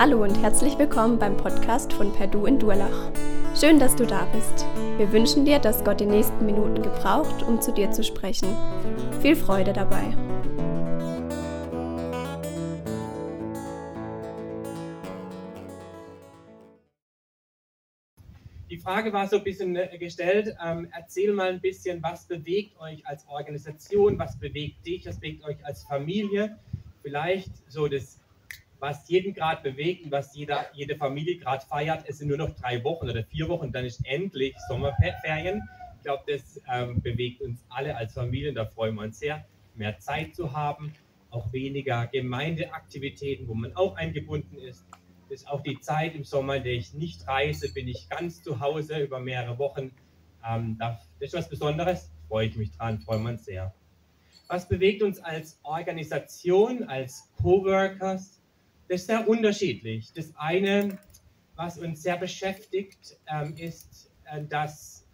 Hallo und herzlich willkommen beim Podcast von Perdu in Durlach. Schön, dass du da bist. Wir wünschen dir, dass Gott die nächsten Minuten gebraucht, um zu dir zu sprechen. Viel Freude dabei. Die Frage war so ein bisschen äh, gestellt, ähm, erzähl mal ein bisschen, was bewegt euch als Organisation, was bewegt dich, was bewegt euch als Familie. Vielleicht so das was jeden gerade bewegt und was jeder, jede Familie gerade feiert. Es sind nur noch drei Wochen oder vier Wochen, dann ist endlich Sommerferien. Ich glaube, das ähm, bewegt uns alle als Familie, da freuen wir uns sehr, mehr Zeit zu haben, auch weniger Gemeindeaktivitäten, wo man auch eingebunden ist. Das ist auch die Zeit im Sommer, in der ich nicht reise, bin ich ganz zu Hause über mehrere Wochen. Ähm, das ist was Besonderes, freue ich mich dran, freuen wir uns sehr. Was bewegt uns als Organisation, als Coworkers? Das ist sehr unterschiedlich. Das eine, was uns sehr beschäftigt, ähm, ist, äh, dass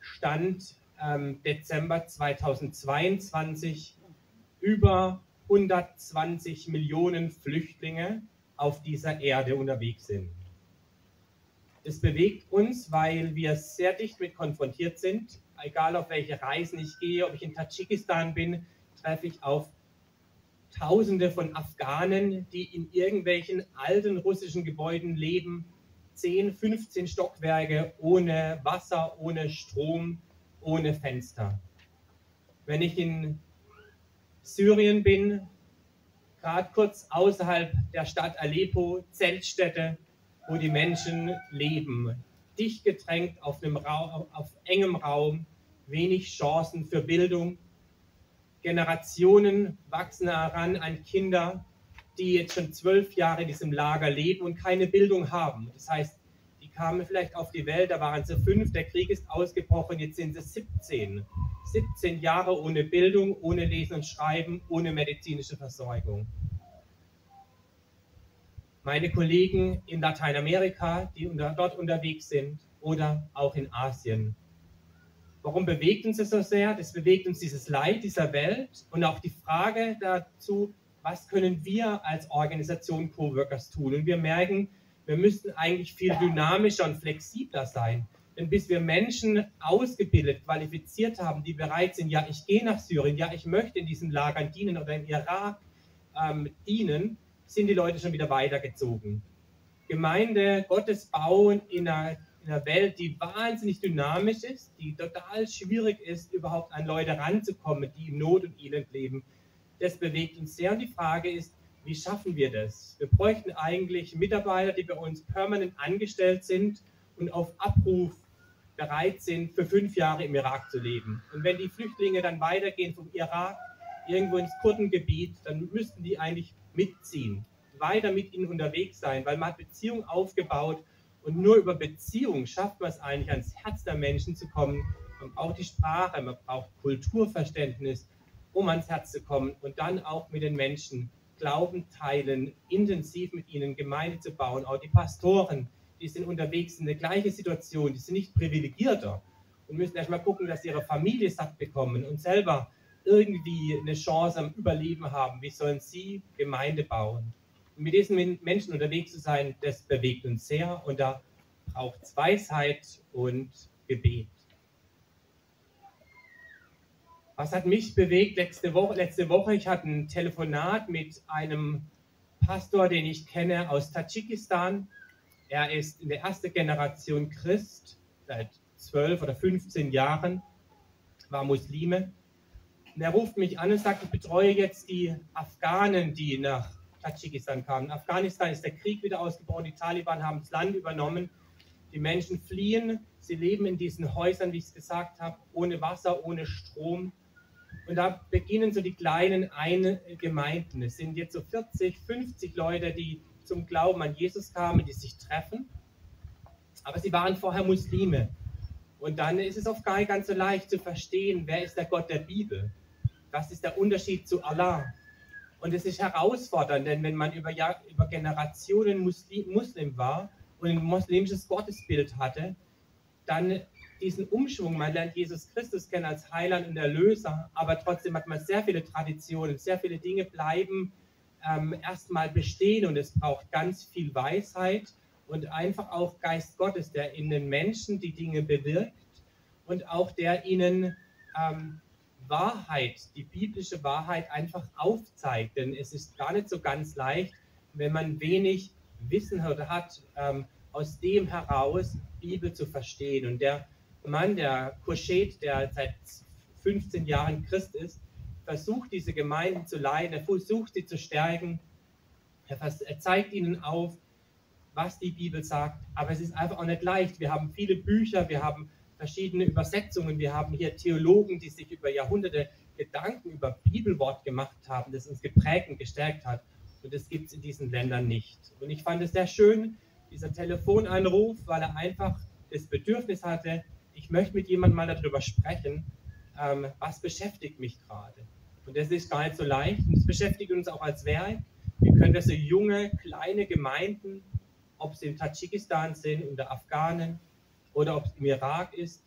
Stand ähm, Dezember 2022 über 120 Millionen Flüchtlinge auf dieser Erde unterwegs sind. Das bewegt uns, weil wir sehr dicht mit konfrontiert sind. Egal auf welche Reisen ich gehe, ob ich in Tadschikistan bin, treffe ich auf Tausende von Afghanen, die in irgendwelchen alten russischen Gebäuden leben, 10, 15 Stockwerke ohne Wasser, ohne Strom, ohne Fenster. Wenn ich in Syrien bin, gerade kurz außerhalb der Stadt Aleppo, Zeltstätte, wo die Menschen leben, dicht gedrängt auf, einem Raum, auf engem Raum, wenig Chancen für Bildung, Generationen wachsen heran an Kinder, die jetzt schon zwölf Jahre in diesem Lager leben und keine Bildung haben. Das heißt, die kamen vielleicht auf die Welt, da waren sie fünf, der Krieg ist ausgebrochen, jetzt sind sie 17. 17 Jahre ohne Bildung, ohne Lesen und Schreiben, ohne medizinische Versorgung. Meine Kollegen in Lateinamerika, die unter, dort unterwegs sind, oder auch in Asien, Warum bewegt uns das so sehr? Das bewegt uns dieses Leid dieser Welt und auch die Frage dazu, was können wir als Organisation Coworkers tun? Und wir merken, wir müssten eigentlich viel dynamischer und flexibler sein. Denn bis wir Menschen ausgebildet, qualifiziert haben, die bereit sind, ja, ich gehe nach Syrien, ja, ich möchte in diesen Lagern dienen oder im Irak ähm, dienen, sind die Leute schon wieder weitergezogen. Gemeinde, Gottes bauen in einer in einer Welt, die wahnsinnig dynamisch ist, die total schwierig ist, überhaupt an Leute ranzukommen, die in Not und Elend leben. Das bewegt uns sehr. Und die Frage ist, wie schaffen wir das? Wir bräuchten eigentlich Mitarbeiter, die bei uns permanent angestellt sind und auf Abruf bereit sind, für fünf Jahre im Irak zu leben. Und wenn die Flüchtlinge dann weitergehen vom Irak irgendwo ins Kurdengebiet, dann müssten die eigentlich mitziehen, weiter mit ihnen unterwegs sein, weil man hat Beziehungen aufgebaut und nur über Beziehung schafft man es eigentlich, ans Herz der Menschen zu kommen. Man braucht die Sprache, man braucht Kulturverständnis, um ans Herz zu kommen und dann auch mit den Menschen Glauben teilen, intensiv mit ihnen Gemeinde zu bauen. Auch die Pastoren, die sind unterwegs in der gleichen Situation, die sind nicht privilegierter und müssen erstmal gucken, dass sie ihre Familie satt bekommen und selber irgendwie eine Chance am Überleben haben. Wie sollen sie Gemeinde bauen? Mit diesen Menschen unterwegs zu sein, das bewegt uns sehr und da braucht es Weisheit und Gebet. Was hat mich bewegt letzte Woche? Letzte Woche, ich hatte ein Telefonat mit einem Pastor, den ich kenne aus Tadschikistan. Er ist in der ersten Generation Christ, seit 12 oder 15 Jahren, war Muslime. Und er ruft mich an und sagt, ich betreue jetzt die Afghanen, die nach Tadschikistan kamen. In Afghanistan ist der Krieg wieder ausgebrochen, die Taliban haben das Land übernommen, die Menschen fliehen, sie leben in diesen Häusern, wie ich es gesagt habe, ohne Wasser, ohne Strom. Und da beginnen so die kleinen eine Gemeinden. Es sind jetzt so 40, 50 Leute, die zum Glauben an Jesus kamen, die sich treffen. Aber sie waren vorher Muslime. Und dann ist es oft gar nicht ganz so leicht zu verstehen, wer ist der Gott der Bibel? Was ist der Unterschied zu Allah? Und es ist herausfordernd, denn wenn man über, Jahr, über Generationen Muslim, Muslim war und ein muslimisches Gottesbild hatte, dann diesen Umschwung, man lernt Jesus Christus kennen als Heiland und Erlöser, aber trotzdem hat man sehr viele Traditionen, sehr viele Dinge bleiben ähm, erstmal bestehen und es braucht ganz viel Weisheit und einfach auch Geist Gottes, der in den Menschen die Dinge bewirkt und auch der ihnen ähm, Wahrheit, die biblische Wahrheit einfach aufzeigt. Denn es ist gar nicht so ganz leicht, wenn man wenig Wissen hat, ähm, aus dem heraus Bibel zu verstehen. Und der Mann, der Kurschet, der seit 15 Jahren Christ ist, versucht diese Gemeinden zu leiten, er versucht sie zu stärken, er, er zeigt ihnen auf, was die Bibel sagt, aber es ist einfach auch nicht leicht. Wir haben viele Bücher, wir haben verschiedene Übersetzungen, wir haben hier Theologen, die sich über Jahrhunderte Gedanken über Bibelwort gemacht haben, das uns geprägt und gestärkt hat. Und das gibt es in diesen Ländern nicht. Und ich fand es sehr schön, dieser Telefonanruf, weil er einfach das Bedürfnis hatte, ich möchte mit jemandem mal darüber sprechen, ähm, was beschäftigt mich gerade. Und das ist gar nicht so leicht. Und es beschäftigt uns auch als Werk. Wie können wir so junge, kleine Gemeinden, ob sie in Tadschikistan sind, unter Afghanen oder ob es im Irak ist,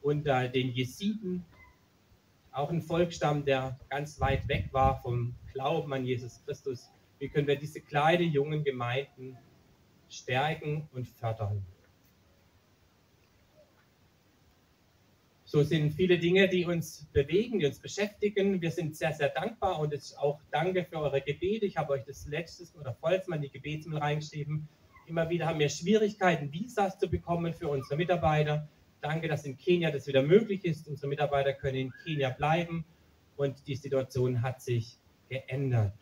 unter den Jesiden, auch ein Volksstamm, der ganz weit weg war vom Glauben an Jesus Christus. Wie können wir diese kleinen, jungen Gemeinden stärken und fördern? So sind viele Dinge, die uns bewegen, die uns beschäftigen. Wir sind sehr, sehr dankbar und auch danke für eure Gebete. Ich habe euch das letztes oder vorletztes Mal in die Gebetsmail reingeschrieben. Immer wieder haben wir Schwierigkeiten, Visas zu bekommen für unsere Mitarbeiter. Danke, dass in Kenia das wieder möglich ist. Unsere Mitarbeiter können in Kenia bleiben und die Situation hat sich geändert.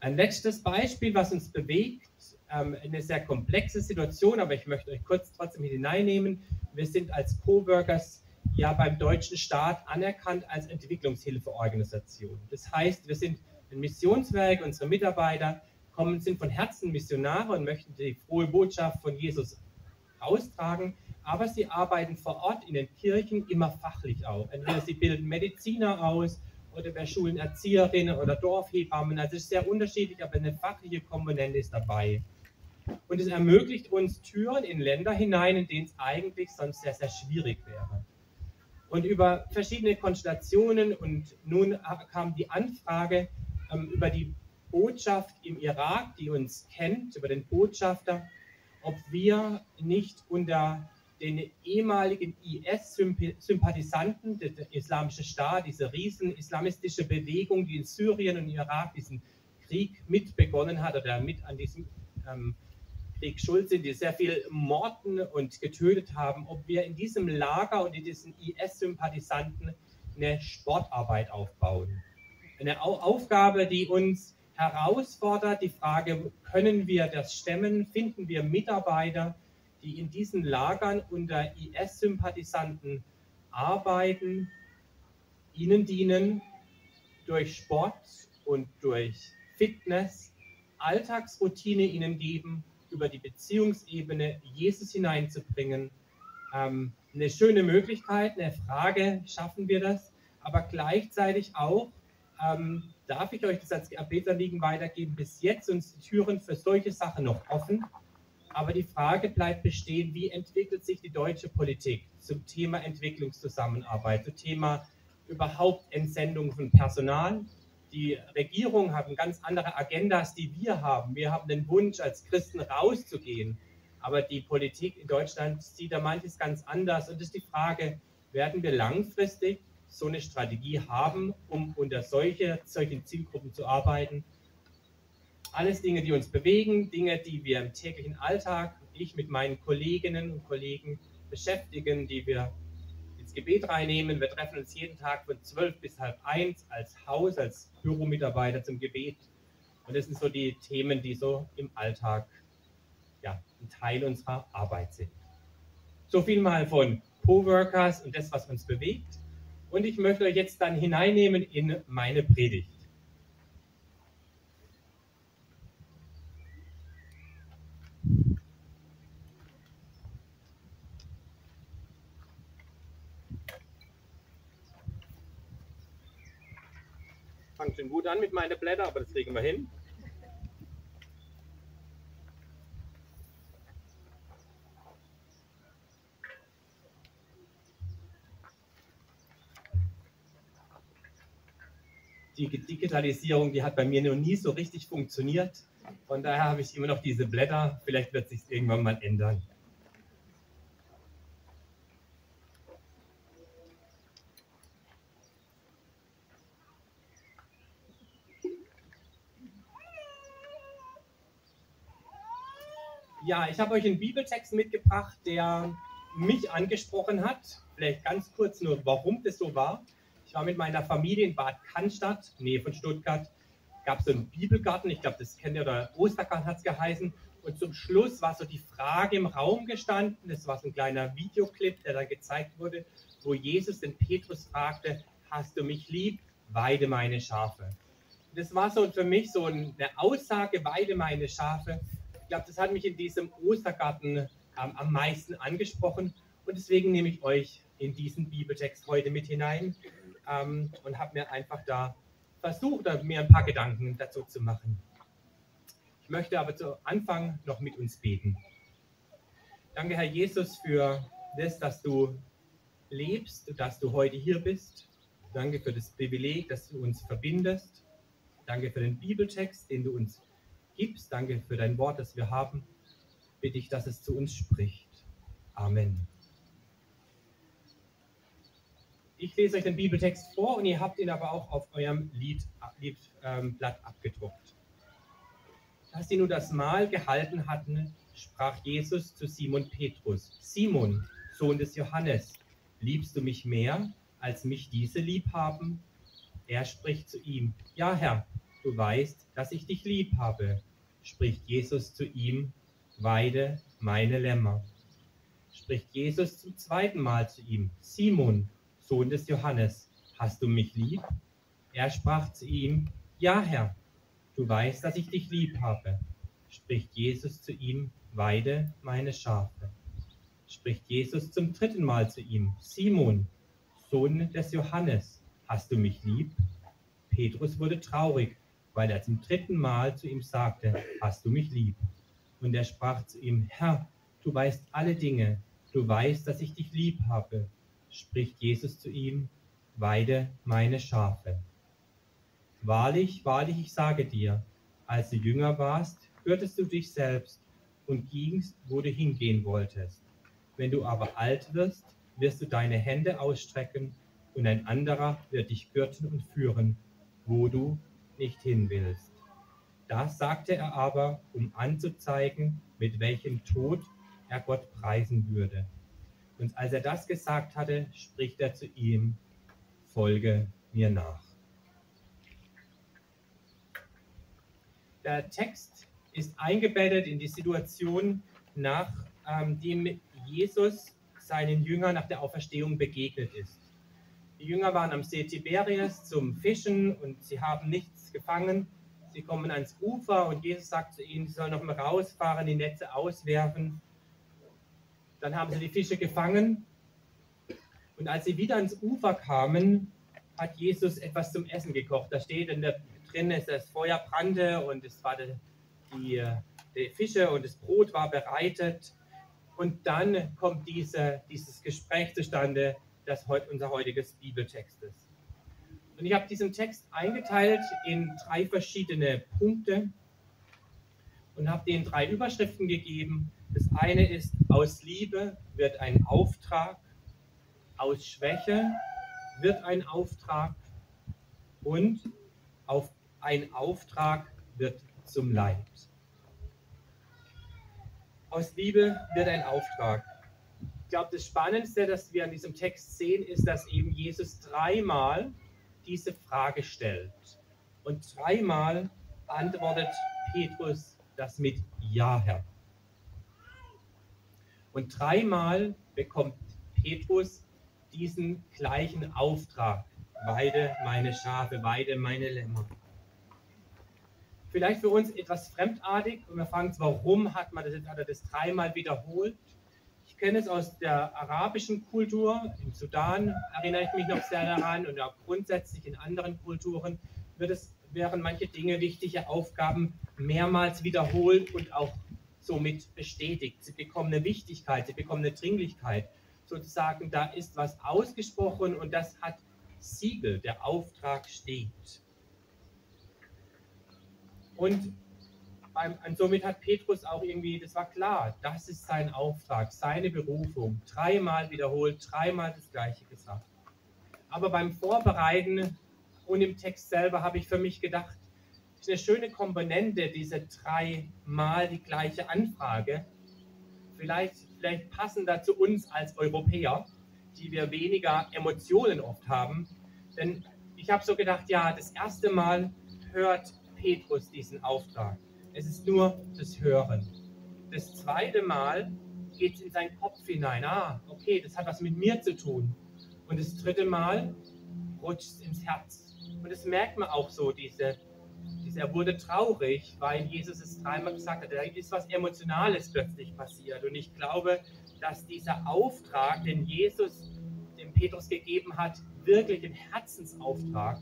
Ein letztes Beispiel, was uns bewegt, ähm, eine sehr komplexe Situation, aber ich möchte euch kurz trotzdem hineinnehmen. Wir sind als Coworkers ja beim deutschen Staat anerkannt als Entwicklungshilfeorganisation. Das heißt, wir sind ein Missionswerk, unsere Mitarbeiter kommen, sind von Herzen Missionare und möchten die frohe Botschaft von Jesus austragen, aber sie arbeiten vor Ort in den Kirchen immer fachlich auch. Entweder sie bilden Mediziner aus oder wir schulen Erzieherinnen oder Dorfhebammen. Also es ist sehr unterschiedlich, aber eine fachliche Komponente ist dabei. Und es ermöglicht uns Türen in Länder hinein, in denen es eigentlich sonst sehr, sehr schwierig wäre. Und über verschiedene Konstellationen und nun kam die Anfrage ähm, über die Botschaft im Irak, die uns kennt, über den Botschafter, ob wir nicht unter den ehemaligen IS-Sympathisanten, der, der Islamische Staat, diese riesen islamistische Bewegung, die in Syrien und Irak diesen Krieg mit begonnen hat oder mit an diesem ähm, Krieg schuld sind, die sehr viel morden und getötet haben, ob wir in diesem Lager und in diesen IS-Sympathisanten eine Sportarbeit aufbauen. Eine Aufgabe, die uns herausfordert, die Frage, können wir das stemmen? Finden wir Mitarbeiter, die in diesen Lagern unter IS-Sympathisanten arbeiten, ihnen dienen, durch Sport und durch Fitness Alltagsroutine ihnen geben über die Beziehungsebene Jesus hineinzubringen. Ähm, eine schöne Möglichkeit, eine Frage, schaffen wir das? Aber gleichzeitig auch, ähm, darf ich euch das als Erbetterliegen weitergeben, bis jetzt sind die Türen für solche Sachen noch offen. Aber die Frage bleibt bestehen, wie entwickelt sich die deutsche Politik zum Thema Entwicklungszusammenarbeit, zum Thema überhaupt Entsendung von Personal, die Regierung haben ganz andere Agendas, die wir haben. Wir haben den Wunsch, als Christen rauszugehen. Aber die Politik in Deutschland sieht da manches ganz anders. Und es ist die Frage, werden wir langfristig so eine Strategie haben, um unter solche, solchen Zielgruppen zu arbeiten? Alles Dinge, die uns bewegen, Dinge, die wir im täglichen Alltag, ich mit meinen Kolleginnen und Kollegen beschäftigen, die wir ins Gebet reinnehmen. Wir treffen uns jeden Tag von 12 bis halb eins als Haus, als Büromitarbeiter zum Gebet. Und das sind so die Themen, die so im Alltag ja, ein Teil unserer Arbeit sind. So viel mal von Coworkers und das, was uns bewegt. Und ich möchte euch jetzt dann hineinnehmen in meine Predigt. fange schon gut an mit meinen Blättern, aber das kriegen wir hin. Die Digitalisierung, die hat bei mir noch nie so richtig funktioniert. Von daher habe ich immer noch diese Blätter. Vielleicht wird sich irgendwann mal ändern. Ja, ich habe euch einen Bibeltext mitgebracht, der mich angesprochen hat. Vielleicht ganz kurz nur, warum das so war. Ich war mit meiner Familie in Bad Cannstatt, Nähe von Stuttgart. Gab es so einen Bibelgarten, ich glaube, das kennt ihr, oder Ostergarten hat es geheißen. Und zum Schluss war so die Frage im Raum gestanden. Das war so ein kleiner Videoclip, der da gezeigt wurde, wo Jesus den Petrus fragte: Hast du mich lieb? Weide meine Schafe. Das war so für mich so eine Aussage: Weide meine Schafe glaube, das hat mich in diesem Ostergarten ähm, am meisten angesprochen. Und deswegen nehme ich euch in diesen Bibeltext heute mit hinein ähm, und habe mir einfach da versucht, mir ein paar Gedanken dazu zu machen. Ich möchte aber zu Anfang noch mit uns beten. Danke, Herr Jesus, für das, dass du lebst, dass du heute hier bist. Danke für das Privileg, dass du uns verbindest. Danke für den Bibeltext, den du uns gibst. Danke für dein Wort, das wir haben. Bitte ich, dass es zu uns spricht. Amen. Ich lese euch den Bibeltext vor und ihr habt ihn aber auch auf eurem Liedblatt ähm, abgedruckt. Als sie nun das Mahl gehalten hatten, sprach Jesus zu Simon Petrus: Simon, Sohn des Johannes, liebst du mich mehr, als mich diese lieb haben? Er spricht zu ihm: Ja, Herr, du weißt, dass ich dich lieb habe spricht Jesus zu ihm, weide meine Lämmer. Spricht Jesus zum zweiten Mal zu ihm, Simon, Sohn des Johannes, hast du mich lieb? Er sprach zu ihm, ja Herr, du weißt, dass ich dich lieb habe. Spricht Jesus zu ihm, weide meine Schafe. Spricht Jesus zum dritten Mal zu ihm, Simon, Sohn des Johannes, hast du mich lieb? Petrus wurde traurig weil er zum dritten Mal zu ihm sagte, hast du mich lieb? Und er sprach zu ihm, Herr, du weißt alle Dinge, du weißt, dass ich dich lieb habe. Spricht Jesus zu ihm, weide meine Schafe. Wahrlich, wahrlich, ich sage dir, als du jünger warst, hörtest du dich selbst und gingst, wo du hingehen wolltest. Wenn du aber alt wirst, wirst du deine Hände ausstrecken und ein anderer wird dich gürten und führen, wo du nicht hin willst. Das sagte er aber, um anzuzeigen, mit welchem Tod er Gott preisen würde. Und als er das gesagt hatte, spricht er zu ihm, folge mir nach. Der Text ist eingebettet in die Situation, nachdem ähm, Jesus seinen Jüngern nach der Auferstehung begegnet ist. Die Jünger waren am See Tiberias zum Fischen und sie haben nichts gefangen. Sie kommen ans Ufer und Jesus sagt zu ihnen, sie sollen noch mal rausfahren, die Netze auswerfen. Dann haben sie die Fische gefangen. Und als sie wieder ans Ufer kamen, hat Jesus etwas zum Essen gekocht. Da steht in der, drin, dass das Feuer brannte und es war die, die, die Fische und das Brot war bereitet. Und dann kommt diese, dieses Gespräch zustande das unser heutiges Bibeltext ist. Und ich habe diesen Text eingeteilt in drei verschiedene Punkte und habe denen drei Überschriften gegeben. Das eine ist, aus Liebe wird ein Auftrag, aus Schwäche wird ein Auftrag und auf ein Auftrag wird zum Leid. Aus Liebe wird ein Auftrag glaube, das Spannendste, das wir an diesem Text sehen, ist, dass eben Jesus dreimal diese Frage stellt. Und dreimal antwortet Petrus das mit Ja, Herr. Und dreimal bekommt Petrus diesen gleichen Auftrag. Weide meine Schafe, weide meine Lämmer. Vielleicht für uns etwas fremdartig und wir fragen uns, warum hat man das, hat er das dreimal wiederholt? kenne es aus der arabischen Kultur. Im Sudan erinnere ich mich noch sehr daran und auch grundsätzlich in anderen Kulturen wird es, wären manche Dinge, wichtige Aufgaben mehrmals wiederholt und auch somit bestätigt. Sie bekommen eine Wichtigkeit, sie bekommen eine Dringlichkeit. Sozusagen, da ist was ausgesprochen und das hat Siegel, der Auftrag steht. Und, beim, und somit hat Petrus auch irgendwie, das war klar, das ist sein Auftrag, seine Berufung. Dreimal wiederholt, dreimal das Gleiche gesagt. Aber beim Vorbereiten und im Text selber habe ich für mich gedacht, eine schöne Komponente, diese dreimal die gleiche Anfrage. Vielleicht, vielleicht passender zu uns als Europäer, die wir weniger Emotionen oft haben. Denn ich habe so gedacht, ja, das erste Mal hört Petrus diesen Auftrag. Es ist nur das Hören. Das zweite Mal geht es in seinen Kopf hinein. Ah, okay, das hat was mit mir zu tun. Und das dritte Mal rutscht es ins Herz. Und das merkt man auch so, diese, er wurde traurig, weil Jesus es dreimal gesagt hat. Da ist was Emotionales plötzlich passiert. Und ich glaube, dass dieser Auftrag, den Jesus dem Petrus gegeben hat, wirklich ein Herzensauftrag,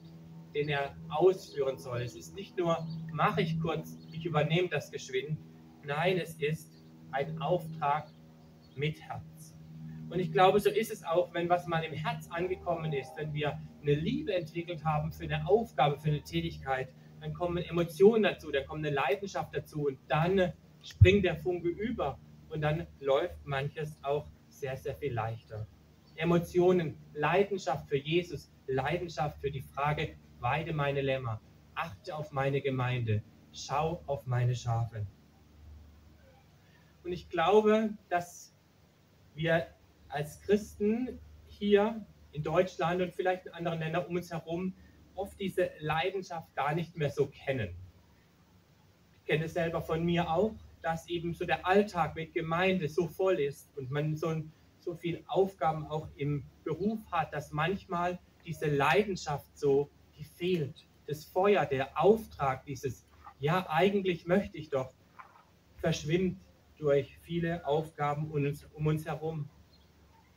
den er ausführen soll. Es ist nicht nur, mache ich kurz, ich übernehme das geschwind. Nein, es ist ein Auftrag mit Herz. Und ich glaube, so ist es auch, wenn was mal im Herz angekommen ist, wenn wir eine Liebe entwickelt haben für eine Aufgabe, für eine Tätigkeit, dann kommen Emotionen dazu, dann kommt eine Leidenschaft dazu und dann springt der Funke über und dann läuft manches auch sehr, sehr viel leichter. Emotionen, Leidenschaft für Jesus, Leidenschaft für die Frage, weide meine Lämmer, achte auf meine Gemeinde, schau auf meine Schafe. Und ich glaube, dass wir als Christen hier in Deutschland und vielleicht in anderen Ländern um uns herum oft diese Leidenschaft gar nicht mehr so kennen. Ich kenne es selber von mir auch, dass eben so der Alltag mit Gemeinde so voll ist und man so, so viele Aufgaben auch im Beruf hat, dass manchmal diese Leidenschaft so die fehlt. Das Feuer, der Auftrag, dieses, ja, eigentlich möchte ich doch, verschwimmt durch viele Aufgaben um uns, um uns herum.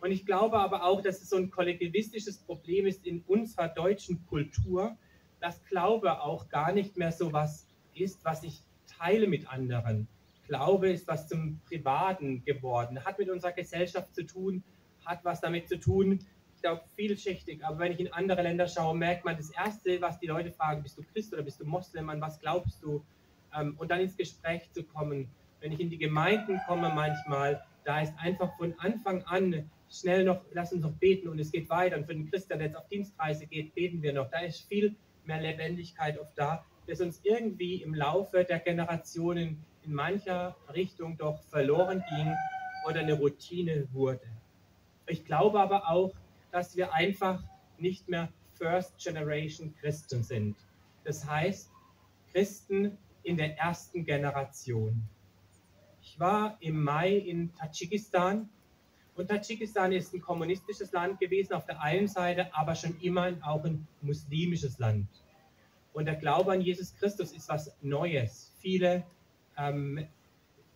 Und ich glaube aber auch, dass es so ein kollektivistisches Problem ist in unserer deutschen Kultur, dass Glaube auch gar nicht mehr so was ist, was ich teile mit anderen. Glaube ist was zum Privaten geworden, hat mit unserer Gesellschaft zu tun, hat was damit zu tun, glaube, vielschichtig. Aber wenn ich in andere Länder schaue, merkt man, das Erste, was die Leute fragen, bist du Christ oder bist du Moslem, an was glaubst du? Ähm, und dann ins Gespräch zu kommen. Wenn ich in die Gemeinden komme manchmal, da ist einfach von Anfang an schnell noch, lass uns noch beten und es geht weiter. Und für den Christ, der jetzt auf Dienstreise geht, beten wir noch. Da ist viel mehr Lebendigkeit oft da, das uns irgendwie im Laufe der Generationen in mancher Richtung doch verloren ging oder eine Routine wurde. Ich glaube aber auch, dass wir einfach nicht mehr First Generation Christen sind. Das heißt, Christen in der ersten Generation. Ich war im Mai in Tadschikistan und Tadschikistan ist ein kommunistisches Land gewesen auf der einen Seite, aber schon immer auch ein muslimisches Land. Und der Glaube an Jesus Christus ist was Neues. Viele, ähm,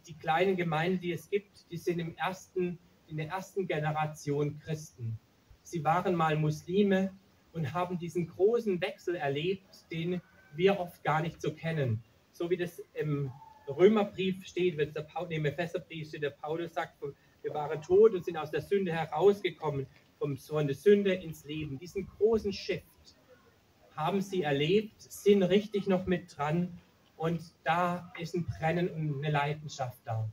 die kleinen Gemeinden, die es gibt, die sind im ersten, in der ersten Generation Christen sie waren mal Muslime und haben diesen großen Wechsel erlebt, den wir oft gar nicht so kennen. So wie das im Römerbrief steht, wenn es der Paul, im Epheserbrief steht, der Paulus sagt, wir waren tot und sind aus der Sünde herausgekommen, vom, von der Sünde ins Leben. Diesen großen Shift haben sie erlebt, sind richtig noch mit dran und da ist ein Brennen und eine Leidenschaft da.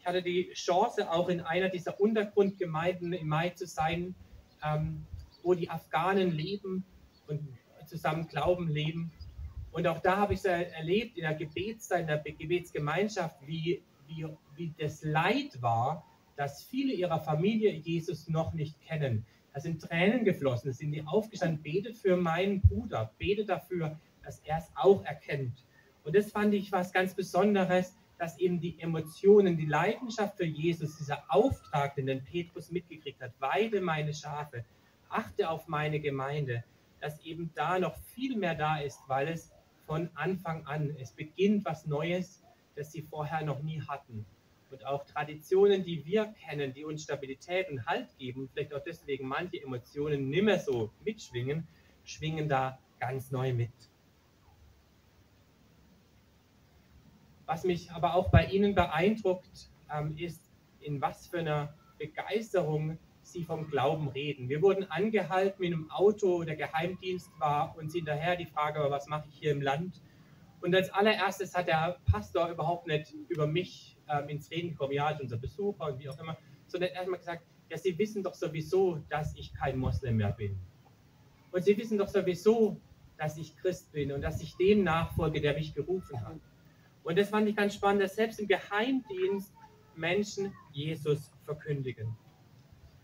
Ich hatte die Chance, auch in einer dieser Untergrundgemeinden im Mai zu sein, ähm, wo die Afghanen leben und zusammen glauben, leben. Und auch da habe ich es erlebt in der Gebetszeit, in der Gebetsgemeinschaft, wie, wie, wie das Leid war, dass viele ihrer Familie Jesus noch nicht kennen. Da sind Tränen geflossen, da sind die aufgestanden, betet für meinen Bruder, betet dafür, dass er es auch erkennt. Und das fand ich was ganz Besonderes, dass eben die Emotionen, die Leidenschaft für Jesus, dieser Auftrag, den Petrus mitgekriegt hat, weide meine Schafe, achte auf meine Gemeinde, dass eben da noch viel mehr da ist, weil es von Anfang an, es beginnt was Neues, das sie vorher noch nie hatten. Und auch Traditionen, die wir kennen, die uns Stabilität und Halt geben, vielleicht auch deswegen manche Emotionen nimmer so mitschwingen, schwingen da ganz neu mit. Was mich aber auch bei Ihnen beeindruckt, ähm, ist, in was für einer Begeisterung Sie vom Glauben reden. Wir wurden angehalten mit einem Auto, der Geheimdienst war, und sind daher die Frage, was mache ich hier im Land? Und als allererstes hat der Pastor überhaupt nicht über mich ähm, ins Reden gekommen, ja, unser Besucher und wie auch immer, sondern erstmal gesagt, ja, Sie wissen doch sowieso, dass ich kein Moslem mehr bin. Und Sie wissen doch sowieso, dass ich Christ bin und dass ich dem nachfolge, der mich gerufen hat. Und das fand ich ganz spannend, dass selbst im Geheimdienst Menschen Jesus verkündigen.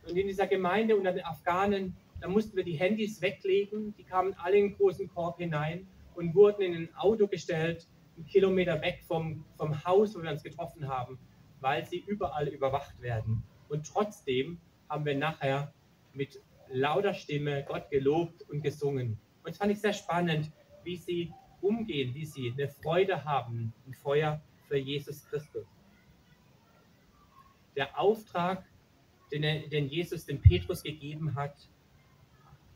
Und in dieser Gemeinde unter den Afghanen, da mussten wir die Handys weglegen, die kamen alle in den großen Korb hinein und wurden in ein Auto gestellt, einen Kilometer weg vom, vom Haus, wo wir uns getroffen haben, weil sie überall überwacht werden. Und trotzdem haben wir nachher mit lauter Stimme Gott gelobt und gesungen. Und das fand ich sehr spannend, wie sie umgehen, wie sie eine Freude haben, ein Feuer für Jesus Christus. Der Auftrag, den, er, den Jesus dem Petrus gegeben hat,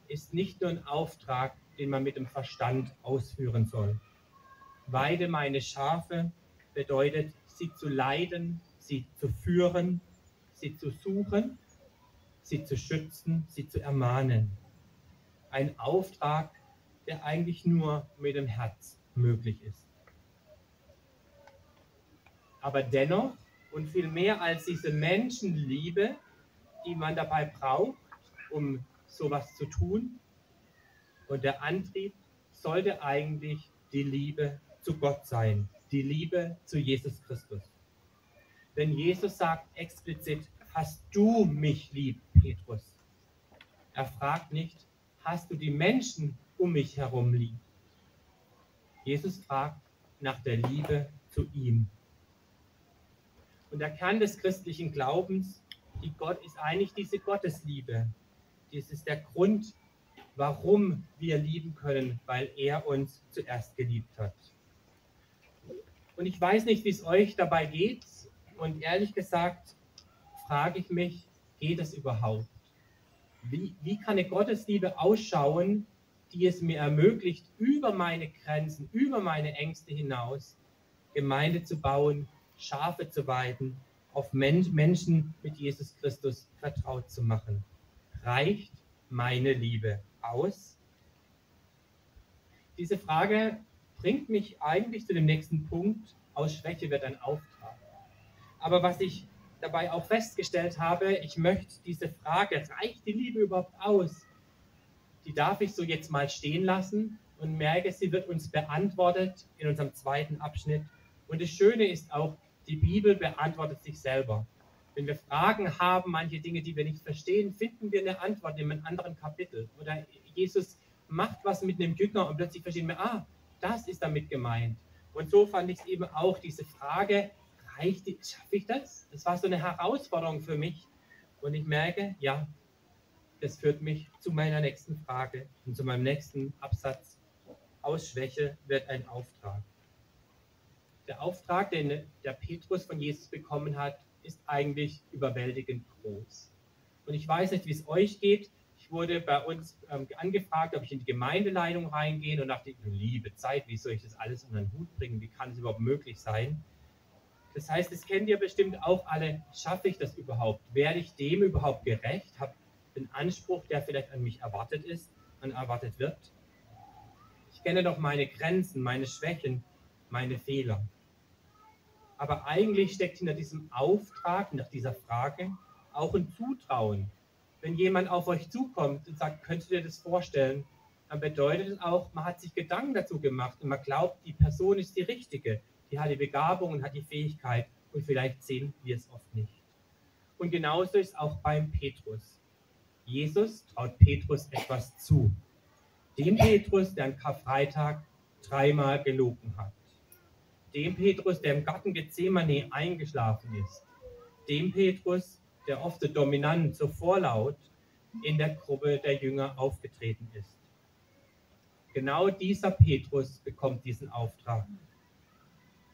ist nicht nur ein Auftrag, den man mit dem Verstand ausführen soll. Weide meine Schafe bedeutet, sie zu leiden, sie zu führen, sie zu suchen, sie zu schützen, sie zu ermahnen. Ein Auftrag, der eigentlich nur mit dem Herz möglich ist. Aber dennoch und viel mehr als diese Menschenliebe, die man dabei braucht, um sowas zu tun, und der Antrieb sollte eigentlich die Liebe zu Gott sein, die Liebe zu Jesus Christus. Denn Jesus sagt explizit, hast du mich lieb, Petrus? Er fragt nicht, hast du die Menschen um mich herum lieb? Jesus fragt nach der Liebe zu ihm. Und der Kern des christlichen Glaubens, die Gott ist eigentlich diese Gottesliebe. Dies ist der Grund, warum wir lieben können, weil er uns zuerst geliebt hat. Und ich weiß nicht, wie es euch dabei geht. Und ehrlich gesagt frage ich mich, geht es überhaupt? Wie, wie kann eine Gottesliebe ausschauen, die es mir ermöglicht, über meine Grenzen, über meine Ängste hinaus Gemeinde zu bauen, Schafe zu weiden, auf Menschen mit Jesus Christus vertraut zu machen? Reicht meine Liebe aus? Diese Frage bringt mich eigentlich zu dem nächsten Punkt, aus Schwäche wird ein Auftrag. Aber was ich dabei auch festgestellt habe, ich möchte diese Frage, reicht die Liebe überhaupt aus? Die darf ich so jetzt mal stehen lassen und merke, sie wird uns beantwortet in unserem zweiten Abschnitt. Und das Schöne ist auch, die Bibel beantwortet sich selber. Wenn wir Fragen haben, manche Dinge, die wir nicht verstehen, finden wir eine Antwort in einem anderen Kapitel. Oder Jesus macht was mit einem Jünger und plötzlich verstehen wir, ah, das ist damit gemeint. Und so fand ich es eben auch, diese Frage, reicht, schaffe ich das? Das war so eine Herausforderung für mich. Und ich merke, ja, das führt mich zu meiner nächsten Frage und zu meinem nächsten Absatz. Aus Schwäche wird ein Auftrag. Der Auftrag, den der Petrus von Jesus bekommen hat, ist eigentlich überwältigend groß. Und ich weiß nicht, wie es euch geht wurde bei uns ähm, angefragt, ob ich in die Gemeindeleitung reingehe und dachte, liebe Zeit, wie soll ich das alles unter den Hut bringen? Wie kann es überhaupt möglich sein? Das heißt, das kennt ihr bestimmt auch alle. Schaffe ich das überhaupt? Werde ich dem überhaupt gerecht? Habe den Anspruch, der vielleicht an mich erwartet ist, und erwartet wird? Ich kenne doch meine Grenzen, meine Schwächen, meine Fehler. Aber eigentlich steckt hinter diesem Auftrag, hinter dieser Frage auch ein Zutrauen, wenn jemand auf euch zukommt und sagt, könnt ihr das vorstellen, dann bedeutet es auch, man hat sich Gedanken dazu gemacht und man glaubt, die Person ist die richtige, die hat die Begabung und hat die Fähigkeit und vielleicht sehen wir es oft nicht. Und genauso ist es auch beim Petrus. Jesus traut Petrus etwas zu. Dem Petrus, der an Karfreitag dreimal gelogen hat. Dem Petrus, der im Garten Gethsemane eingeschlafen ist. Dem Petrus, der oft so dominant, so vorlaut in der Gruppe der Jünger aufgetreten ist. Genau dieser Petrus bekommt diesen Auftrag.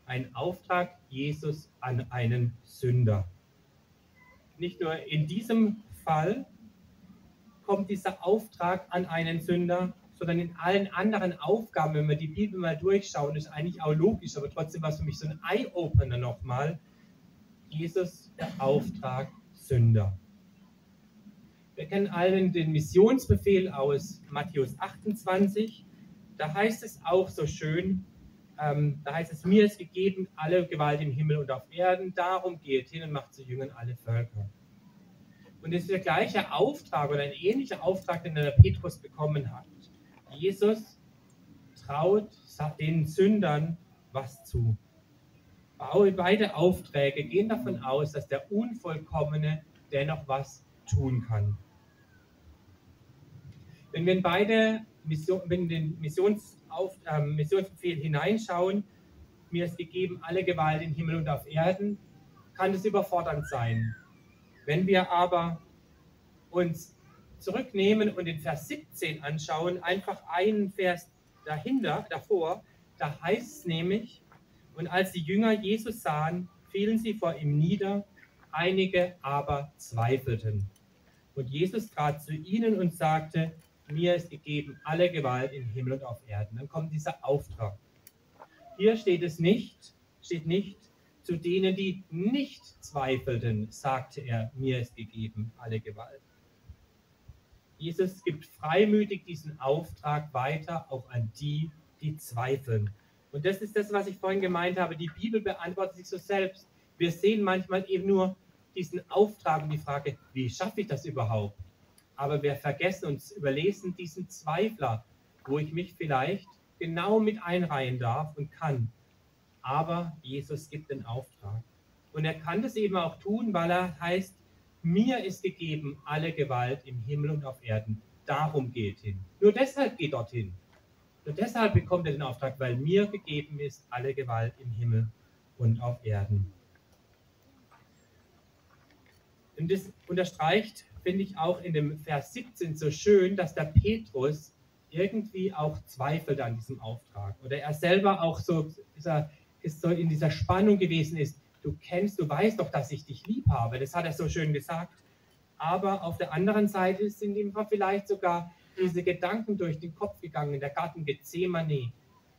Ein Auftrag Jesus an einen Sünder. Nicht nur in diesem Fall kommt dieser Auftrag an einen Sünder, sondern in allen anderen Aufgaben, wenn wir die Bibel mal durchschauen, ist eigentlich auch logisch, aber trotzdem war es für mich so ein Eye-Opener nochmal. Jesus, der Auftrag Sünder. Wir kennen allen den Missionsbefehl aus Matthäus 28. Da heißt es auch so schön, ähm, da heißt es, mir ist gegeben alle Gewalt im Himmel und auf Erden, darum geht hin und macht zu Jüngern alle Völker. Und es ist der gleiche Auftrag oder ein ähnlicher Auftrag, den der Petrus bekommen hat. Jesus traut den Sündern was zu. Beide Aufträge gehen davon aus, dass der Unvollkommene dennoch was tun kann. Wenn wir in beide Mission, wenn den Missionsauf, äh, Missionsbefehl hineinschauen, mir ist gegeben alle Gewalt in Himmel und auf Erden, kann es überfordernd sein. Wenn wir aber uns zurücknehmen und den Vers 17 anschauen, einfach einen Vers dahinter, davor, da heißt es nämlich, und als die Jünger Jesus sahen, fielen sie vor ihm nieder, einige aber zweifelten. Und Jesus trat zu ihnen und sagte, mir ist gegeben alle Gewalt im Himmel und auf Erden. Dann kommt dieser Auftrag. Hier steht es nicht, steht nicht, zu denen, die nicht zweifelten, sagte er, mir ist gegeben alle Gewalt. Jesus gibt freimütig diesen Auftrag weiter auch an die, die zweifeln. Und das ist das, was ich vorhin gemeint habe. Die Bibel beantwortet sich so selbst. Wir sehen manchmal eben nur diesen Auftrag und die Frage, wie schaffe ich das überhaupt? Aber wir vergessen uns, überlesen diesen Zweifler, wo ich mich vielleicht genau mit einreihen darf und kann. Aber Jesus gibt den Auftrag. Und er kann das eben auch tun, weil er heißt, mir ist gegeben alle Gewalt im Himmel und auf Erden. Darum geht hin. Nur deshalb geht dorthin. Und deshalb bekommt er den Auftrag, weil mir gegeben ist alle Gewalt im Himmel und auf Erden. Und das unterstreicht, finde ich, auch in dem Vers 17 so schön, dass der Petrus irgendwie auch zweifelt an diesem Auftrag. Oder er selber auch so, dieser, ist so in dieser Spannung gewesen ist. Du kennst, du weißt doch, dass ich dich lieb habe. Das hat er so schön gesagt. Aber auf der anderen Seite sind ihm vielleicht sogar diese Gedanken durch den Kopf gegangen in der Garten Gethsemane,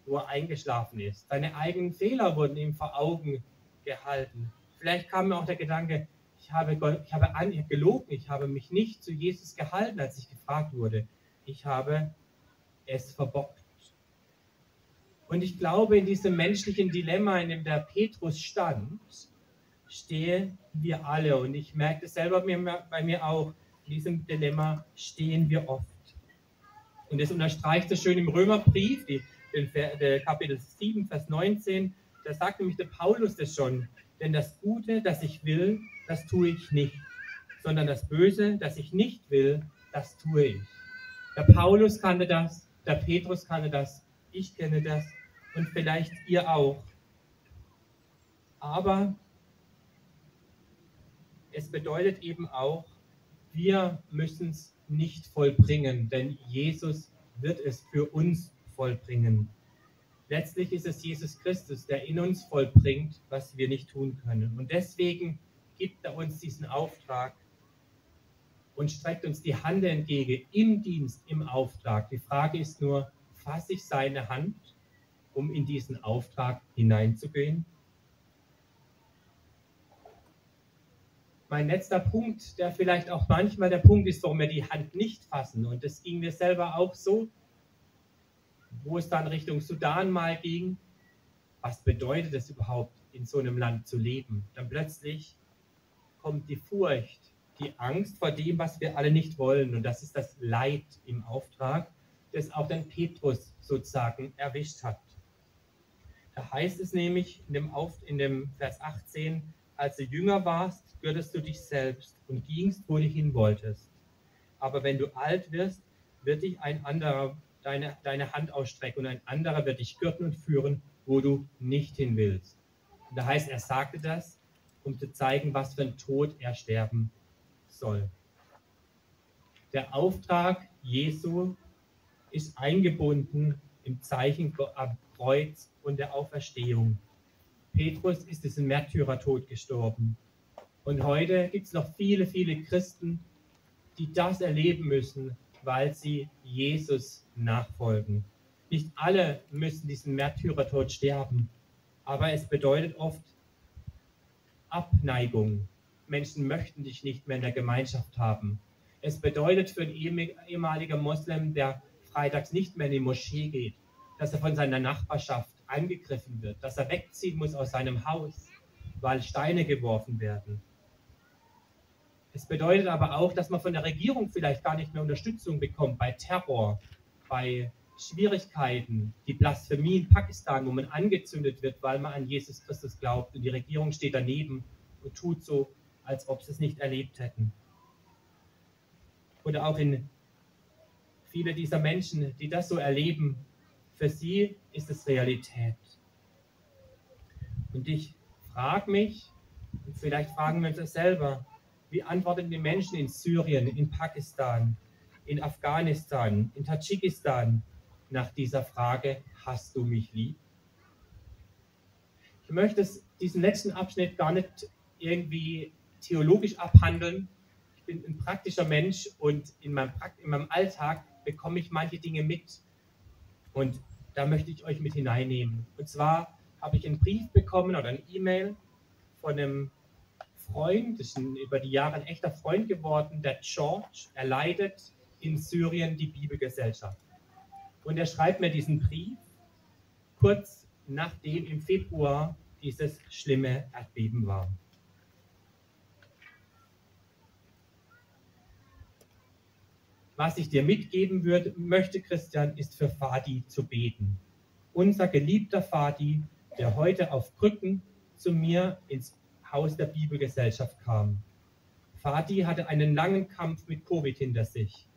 wo er eingeschlafen ist. Seine eigenen Fehler wurden ihm vor Augen gehalten. Vielleicht kam mir auch der Gedanke, ich habe, ich habe an, ich gelogen, ich habe mich nicht zu Jesus gehalten, als ich gefragt wurde. Ich habe es verbockt. Und ich glaube, in diesem menschlichen Dilemma, in dem der Petrus stand, stehen wir alle. Und ich merke es selber bei mir auch. In diesem Dilemma stehen wir oft. Und das unterstreicht es schön im Römerbrief, die, den, der Kapitel 7, Vers 19. Da sagt nämlich der Paulus das schon. Denn das Gute, das ich will, das tue ich nicht. Sondern das Böse, das ich nicht will, das tue ich. Der Paulus kannte das, der Petrus kannte das, ich kenne das und vielleicht ihr auch. Aber es bedeutet eben auch, wir müssen es nicht vollbringen, denn Jesus wird es für uns vollbringen. Letztlich ist es Jesus Christus, der in uns vollbringt, was wir nicht tun können. Und deswegen gibt er uns diesen Auftrag und streckt uns die Hand entgegen im Dienst, im Auftrag. Die Frage ist nur, fasse ich seine Hand, um in diesen Auftrag hineinzugehen? Mein letzter Punkt, der vielleicht auch manchmal der Punkt ist, warum wir die Hand nicht fassen. Und das ging mir selber auch so, wo es dann Richtung Sudan mal ging. Was bedeutet es überhaupt, in so einem Land zu leben? Dann plötzlich kommt die Furcht, die Angst vor dem, was wir alle nicht wollen. Und das ist das Leid im Auftrag, das auch den Petrus sozusagen erwischt hat. Da heißt es nämlich in dem, Auf, in dem Vers 18, als du jünger warst, gürtest du dich selbst und gingst, wo du hin wolltest. Aber wenn du alt wirst, wird dich ein anderer deine, deine Hand ausstrecken und ein anderer wird dich gürten und führen, wo du nicht hin willst. Und da heißt, er sagte das, um zu zeigen, was für ein Tod er sterben soll. Der Auftrag Jesu ist eingebunden im Zeichen am Kreuz und der Auferstehung. Petrus ist diesen Märtyrertod gestorben. Und heute gibt es noch viele, viele Christen, die das erleben müssen, weil sie Jesus nachfolgen. Nicht alle müssen diesen Märtyrertod sterben, aber es bedeutet oft Abneigung. Menschen möchten dich nicht mehr in der Gemeinschaft haben. Es bedeutet für einen ehemaligen Moslem, der freitags nicht mehr in die Moschee geht, dass er von seiner Nachbarschaft angegriffen wird, dass er wegziehen muss aus seinem Haus, weil Steine geworfen werden. Es bedeutet aber auch, dass man von der Regierung vielleicht gar nicht mehr Unterstützung bekommt bei Terror, bei Schwierigkeiten, die Blasphemie in Pakistan, wo man angezündet wird, weil man an Jesus Christus glaubt und die Regierung steht daneben und tut so, als ob sie es nicht erlebt hätten. Oder auch in viele dieser Menschen, die das so erleben, für sie ist es Realität. Und ich frage mich, und vielleicht fragen wir uns das selber, wie antworten die Menschen in Syrien, in Pakistan, in Afghanistan, in Tadschikistan nach dieser Frage, hast du mich lieb? Ich möchte diesen letzten Abschnitt gar nicht irgendwie theologisch abhandeln. Ich bin ein praktischer Mensch und in meinem, in meinem Alltag bekomme ich manche Dinge mit. Und da möchte ich euch mit hineinnehmen. Und zwar habe ich einen Brief bekommen oder eine E-Mail von einem Freund, ist ein, über die Jahre ein echter Freund geworden, der George. Er leitet in Syrien die Bibelgesellschaft. Und er schreibt mir diesen Brief kurz nachdem im Februar dieses schlimme Erdbeben war. Was ich dir mitgeben würde, möchte, Christian, ist für Fadi zu beten. Unser geliebter Fadi, der heute auf Brücken zu mir ins Haus der Bibelgesellschaft kam. Fadi hatte einen langen Kampf mit Covid hinter sich.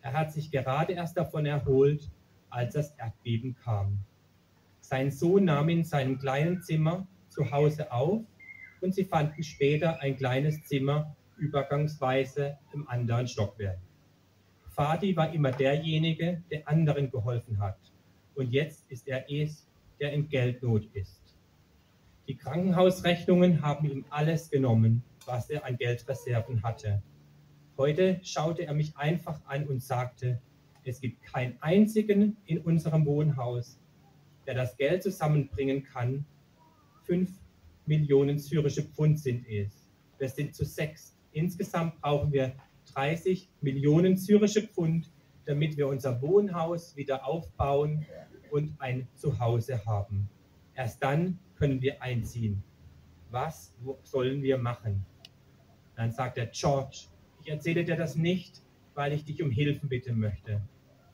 Er hat sich gerade erst davon erholt, als das Erdbeben kam. Sein Sohn nahm in seinem kleinen Zimmer zu Hause auf und sie fanden später ein kleines Zimmer übergangsweise im anderen Stockwerk. Fadi war immer derjenige, der anderen geholfen hat. Und jetzt ist er es, der in Geldnot ist. Die Krankenhausrechnungen haben ihm alles genommen, was er an Geldreserven hatte. Heute schaute er mich einfach an und sagte, es gibt keinen einzigen in unserem Wohnhaus, der das Geld zusammenbringen kann. Fünf Millionen syrische Pfund sind es. Wir sind zu sechs. Insgesamt brauchen wir 30 Millionen syrische Pfund, damit wir unser Wohnhaus wieder aufbauen und ein Zuhause haben. Erst dann können wir einziehen. Was sollen wir machen? Dann sagt er, George, ich erzähle dir das nicht, weil ich dich um Hilfe bitten möchte.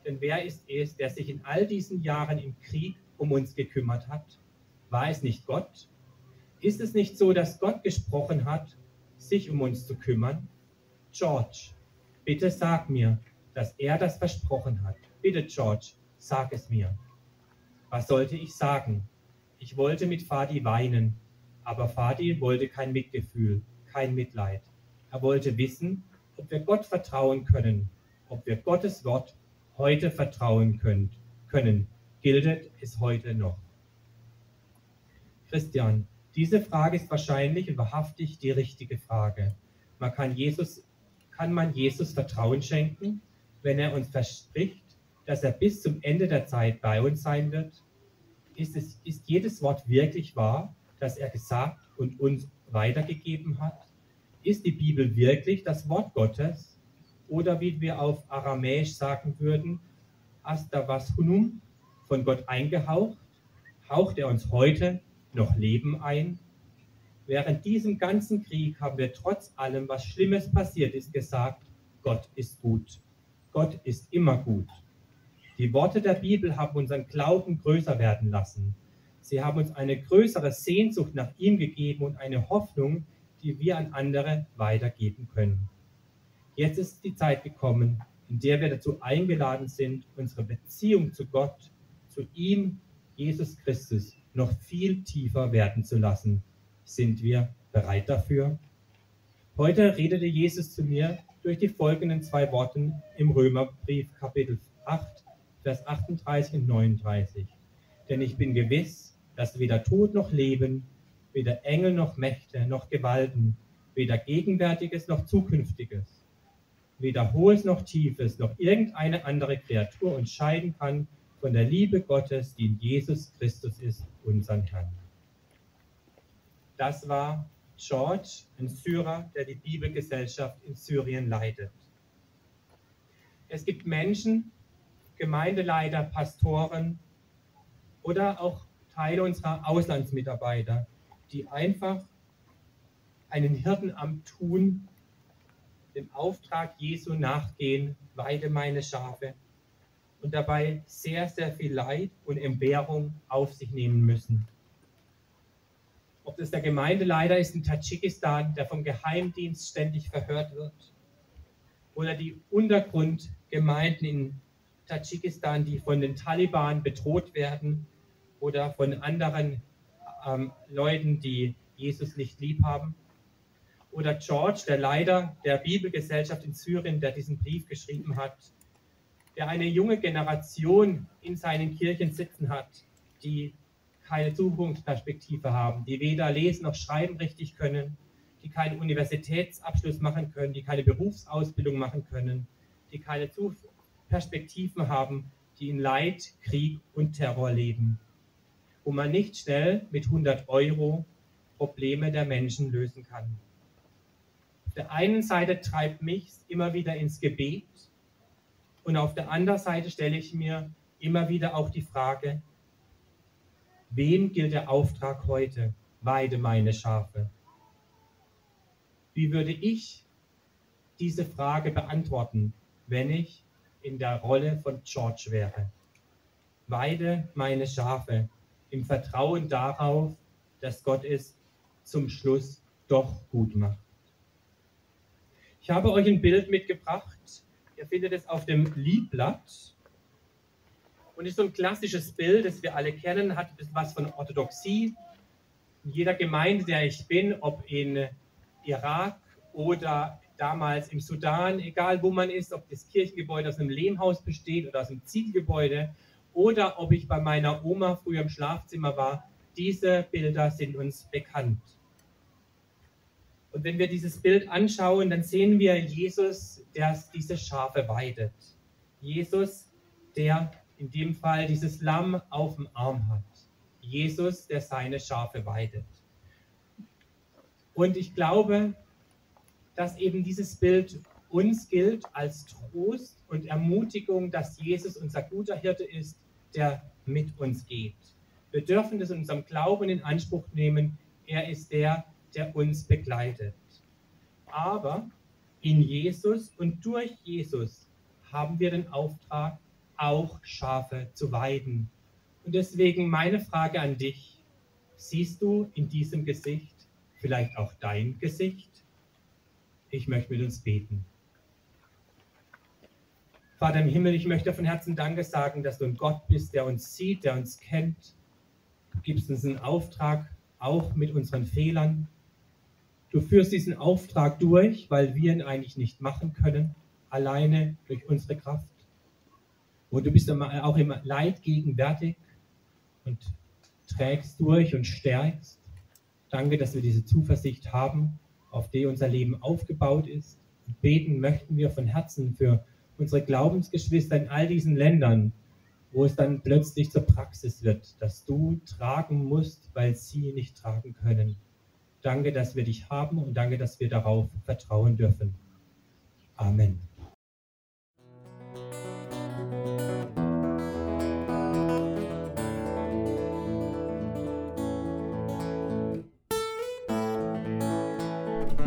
Denn wer ist es, der sich in all diesen Jahren im Krieg um uns gekümmert hat? War es nicht Gott? Ist es nicht so, dass Gott gesprochen hat, sich um uns zu kümmern? George, bitte sag mir, dass er das versprochen hat. Bitte, George, sag es mir. Was sollte ich sagen? Ich wollte mit Fadi weinen, aber Fadi wollte kein Mitgefühl, kein Mitleid. Er wollte wissen, ob wir Gott vertrauen können, ob wir Gottes Wort heute vertrauen können. können. Gilt es heute noch? Christian, diese Frage ist wahrscheinlich und wahrhaftig die richtige Frage. Man kann Jesus kann man Jesus Vertrauen schenken, wenn er uns verspricht, dass er bis zum Ende der Zeit bei uns sein wird? Ist, es, ist jedes Wort wirklich wahr, das er gesagt und uns weitergegeben hat? Ist die Bibel wirklich das Wort Gottes? Oder wie wir auf Aramäisch sagen würden, Asta was hunum, von Gott eingehaucht? Haucht er uns heute noch Leben ein? Während diesem ganzen Krieg haben wir trotz allem, was Schlimmes passiert ist, gesagt, Gott ist gut. Gott ist immer gut. Die Worte der Bibel haben unseren Glauben größer werden lassen. Sie haben uns eine größere Sehnsucht nach ihm gegeben und eine Hoffnung, die wir an andere weitergeben können. Jetzt ist die Zeit gekommen, in der wir dazu eingeladen sind, unsere Beziehung zu Gott, zu ihm, Jesus Christus, noch viel tiefer werden zu lassen sind wir bereit dafür? Heute redete Jesus zu mir durch die folgenden zwei Worte im Römerbrief Kapitel 8, Vers 38 und 39. Denn ich bin gewiss, dass weder Tod noch Leben, weder Engel noch Mächte noch Gewalten, weder Gegenwärtiges noch Zukünftiges, weder Hohes noch Tiefes noch irgendeine andere Kreatur uns scheiden kann von der Liebe Gottes, die in Jesus Christus ist, unseren Herrn. Das war George, ein Syrer, der die Bibelgesellschaft in Syrien leitet. Es gibt Menschen, Gemeindeleiter, Pastoren oder auch Teil unserer Auslandsmitarbeiter, die einfach einen Hirtenamt tun, dem Auftrag Jesu nachgehen, weide meine Schafe und dabei sehr, sehr viel Leid und Entbehrung auf sich nehmen müssen. Ob das der Gemeindeleiter ist in Tadschikistan, der vom Geheimdienst ständig verhört wird, oder die Untergrundgemeinden in Tadschikistan, die von den Taliban bedroht werden. Oder von anderen ähm, Leuten, die Jesus nicht lieb haben. Oder George, der Leiter der Bibelgesellschaft in Syrien, der diesen Brief geschrieben hat, der eine junge Generation in seinen Kirchen sitzen hat, die keine Zukunftsperspektive haben, die weder lesen noch schreiben richtig können, die keinen Universitätsabschluss machen können, die keine Berufsausbildung machen können, die keine Perspektiven haben, die in Leid, Krieg und Terror leben, wo man nicht schnell mit 100 Euro Probleme der Menschen lösen kann. Auf der einen Seite treibt mich immer wieder ins Gebet und auf der anderen Seite stelle ich mir immer wieder auch die Frage, wem gilt der Auftrag heute? Weide meine Schafe. Wie würde ich diese Frage beantworten, wenn ich in der Rolle von George wäre? Weide meine Schafe im Vertrauen darauf, dass Gott es zum Schluss doch gut macht. Ich habe euch ein Bild mitgebracht. Ihr findet es auf dem Liedblatt. Und ist so ein klassisches Bild, das wir alle kennen, hat was von Orthodoxie. In jeder Gemeinde, der ich bin, ob in Irak oder damals im Sudan, egal wo man ist, ob das Kirchengebäude aus einem Lehmhaus besteht oder aus einem Ziegelgebäude oder ob ich bei meiner Oma früher im Schlafzimmer war, diese Bilder sind uns bekannt. Und wenn wir dieses Bild anschauen, dann sehen wir Jesus, der diese Schafe weidet. Jesus, der in dem Fall dieses Lamm auf dem Arm hat. Jesus, der seine Schafe weidet. Und ich glaube, dass eben dieses Bild uns gilt als Trost und Ermutigung, dass Jesus unser guter Hirte ist, der mit uns geht. Wir dürfen das in unserem Glauben in Anspruch nehmen. Er ist der, der uns begleitet. Aber in Jesus und durch Jesus haben wir den Auftrag, auch Schafe zu weiden. Und deswegen meine Frage an dich. Siehst du in diesem Gesicht vielleicht auch dein Gesicht? Ich möchte mit uns beten. Vater im Himmel, ich möchte von Herzen Danke sagen, dass du ein Gott bist, der uns sieht, der uns kennt. Du gibst uns einen Auftrag, auch mit unseren Fehlern. Du führst diesen Auftrag durch, weil wir ihn eigentlich nicht machen können, alleine durch unsere Kraft. Und du bist auch im Leid gegenwärtig und trägst durch und stärkst. Danke, dass wir diese Zuversicht haben, auf die unser Leben aufgebaut ist. Und beten möchten wir von Herzen für unsere Glaubensgeschwister in all diesen Ländern, wo es dann plötzlich zur Praxis wird, dass du tragen musst, weil sie nicht tragen können. Danke, dass wir dich haben und danke, dass wir darauf vertrauen dürfen. Amen.